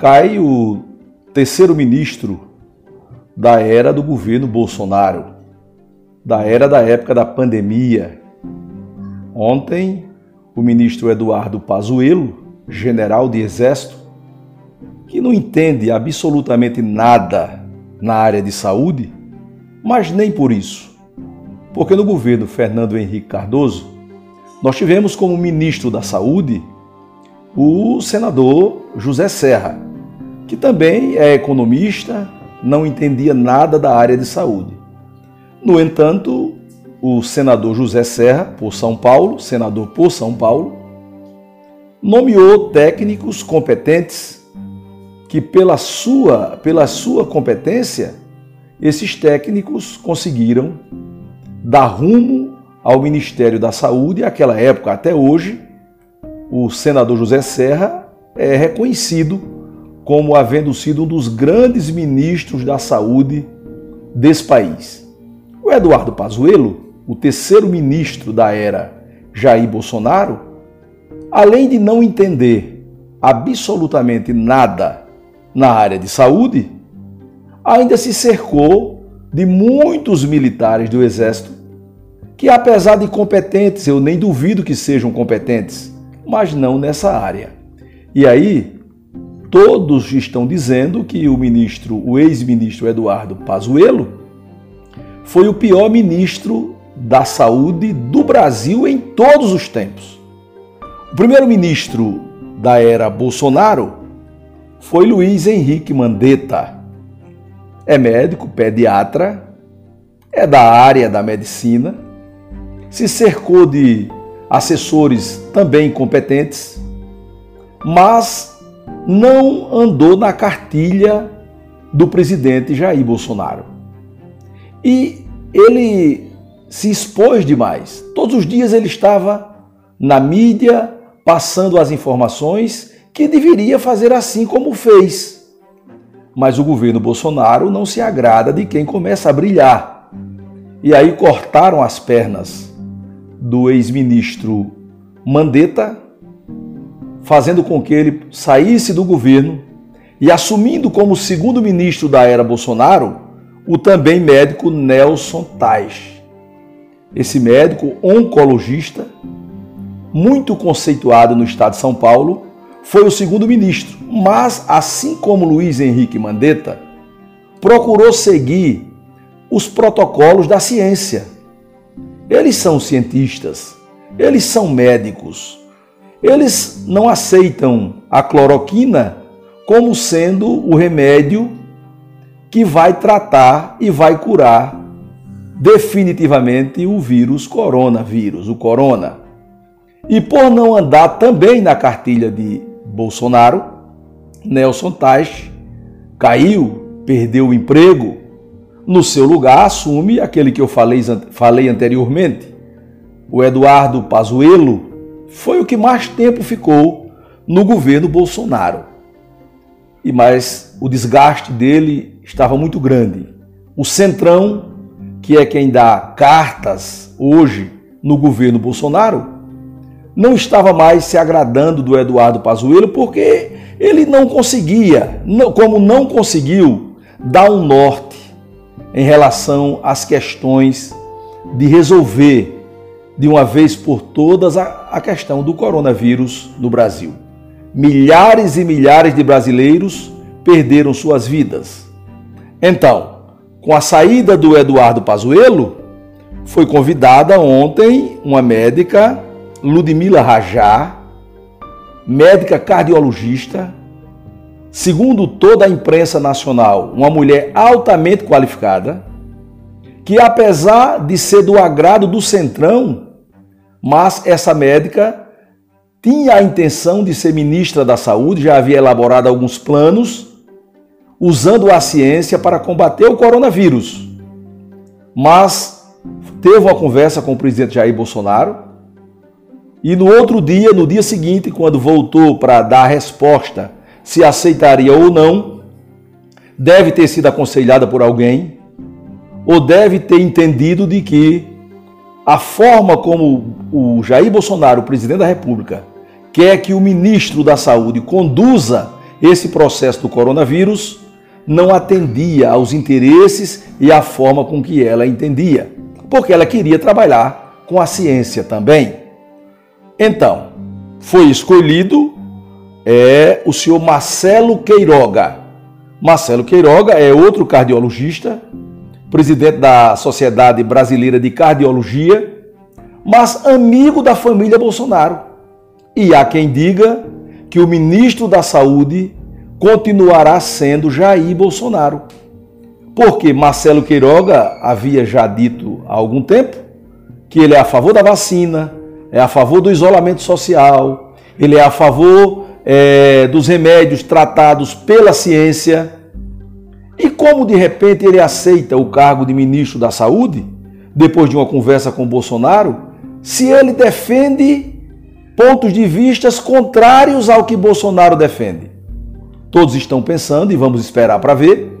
cai o terceiro ministro da era do governo Bolsonaro, da era da época da pandemia. Ontem, o ministro Eduardo Pazuello, general de exército, que não entende absolutamente nada na área de saúde, mas nem por isso. Porque no governo Fernando Henrique Cardoso, nós tivemos como ministro da Saúde o senador José Serra, que também é economista, não entendia nada da área de saúde. No entanto, o senador José Serra, por São Paulo, senador por São Paulo, nomeou técnicos competentes que pela sua, pela sua competência, esses técnicos conseguiram dar rumo ao Ministério da Saúde, naquela época até hoje, o senador José Serra é reconhecido como havendo sido um dos grandes ministros da saúde desse país. O Eduardo Pazuello, o terceiro ministro da era Jair Bolsonaro, além de não entender absolutamente nada na área de saúde, ainda se cercou de muitos militares do Exército que, apesar de competentes, eu nem duvido que sejam competentes, mas não nessa área. E aí, todos estão dizendo que o ministro, o ex-ministro Eduardo Pazuello, foi o pior ministro da saúde do Brasil em todos os tempos. O primeiro ministro da era Bolsonaro foi Luiz Henrique Mandetta. É médico, pediatra, é da área da medicina, se cercou de assessores também competentes, mas não andou na cartilha do presidente Jair Bolsonaro. E ele se expôs demais. Todos os dias ele estava na mídia passando as informações que deveria fazer assim como fez. Mas o governo Bolsonaro não se agrada de quem começa a brilhar. E aí cortaram as pernas do ex-ministro Mandetta, fazendo com que ele saísse do governo e assumindo como segundo ministro da era Bolsonaro o também médico Nelson Tais. Esse médico oncologista, muito conceituado no estado de São Paulo, foi o segundo ministro, mas assim como Luiz Henrique Mandetta, procurou seguir os protocolos da ciência eles são cientistas, eles são médicos. Eles não aceitam a cloroquina como sendo o remédio que vai tratar e vai curar definitivamente o vírus coronavírus, o corona. E por não andar também na cartilha de Bolsonaro, Nelson Teich caiu, perdeu o emprego, no seu lugar, assume aquele que eu falei, falei anteriormente. O Eduardo Pazuello foi o que mais tempo ficou no governo Bolsonaro. E mais o desgaste dele estava muito grande. O Centrão, que é quem dá cartas hoje no governo Bolsonaro, não estava mais se agradando do Eduardo Pazuello porque ele não conseguia, como não conseguiu dar um norte em relação às questões de resolver de uma vez por todas a, questão do coronavírus no Brasil. Milhares e milhares de brasileiros perderam suas vidas. Então, com a saída do Eduardo Pazuello, foi convidada ontem uma médica, Ludmila Rajá, médica cardiologista, segundo toda a imprensa nacional, uma mulher altamente qualificada, que apesar de ser do agrado do Centrão, mas essa médica tinha a intenção de ser ministra da Saúde, já havia elaborado alguns planos usando a ciência para combater o coronavírus. Mas teve uma conversa com o presidente Jair Bolsonaro e no outro dia, no dia seguinte, quando voltou para dar a resposta se aceitaria ou não, deve ter sido aconselhada por alguém, ou deve ter entendido de que a forma como o Jair Bolsonaro, o presidente da República, quer que o ministro da Saúde conduza esse processo do coronavírus não atendia aos interesses e à forma com que ela entendia, porque ela queria trabalhar com a ciência também. Então, foi escolhido é o senhor Marcelo Queiroga. Marcelo Queiroga é outro cardiologista, presidente da Sociedade Brasileira de Cardiologia, mas amigo da família Bolsonaro. E há quem diga que o ministro da Saúde continuará sendo Jair Bolsonaro. Porque Marcelo Queiroga havia já dito há algum tempo que ele é a favor da vacina, é a favor do isolamento social, ele é a favor é, dos remédios tratados pela ciência. E como de repente ele aceita o cargo de ministro da Saúde, depois de uma conversa com Bolsonaro, se ele defende pontos de vistas contrários ao que Bolsonaro defende? Todos estão pensando, e vamos esperar para ver,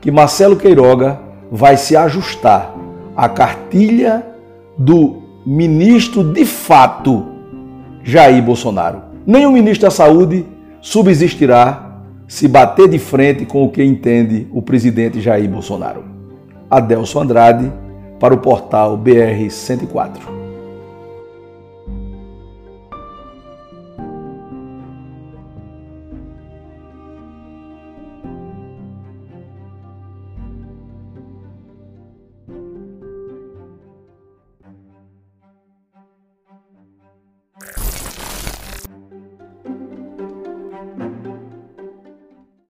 que Marcelo Queiroga vai se ajustar à cartilha do ministro de fato Jair Bolsonaro. Nenhum ministro da Saúde subsistirá se bater de frente com o que entende o presidente Jair Bolsonaro. Adelso Andrade, para o portal BR 104.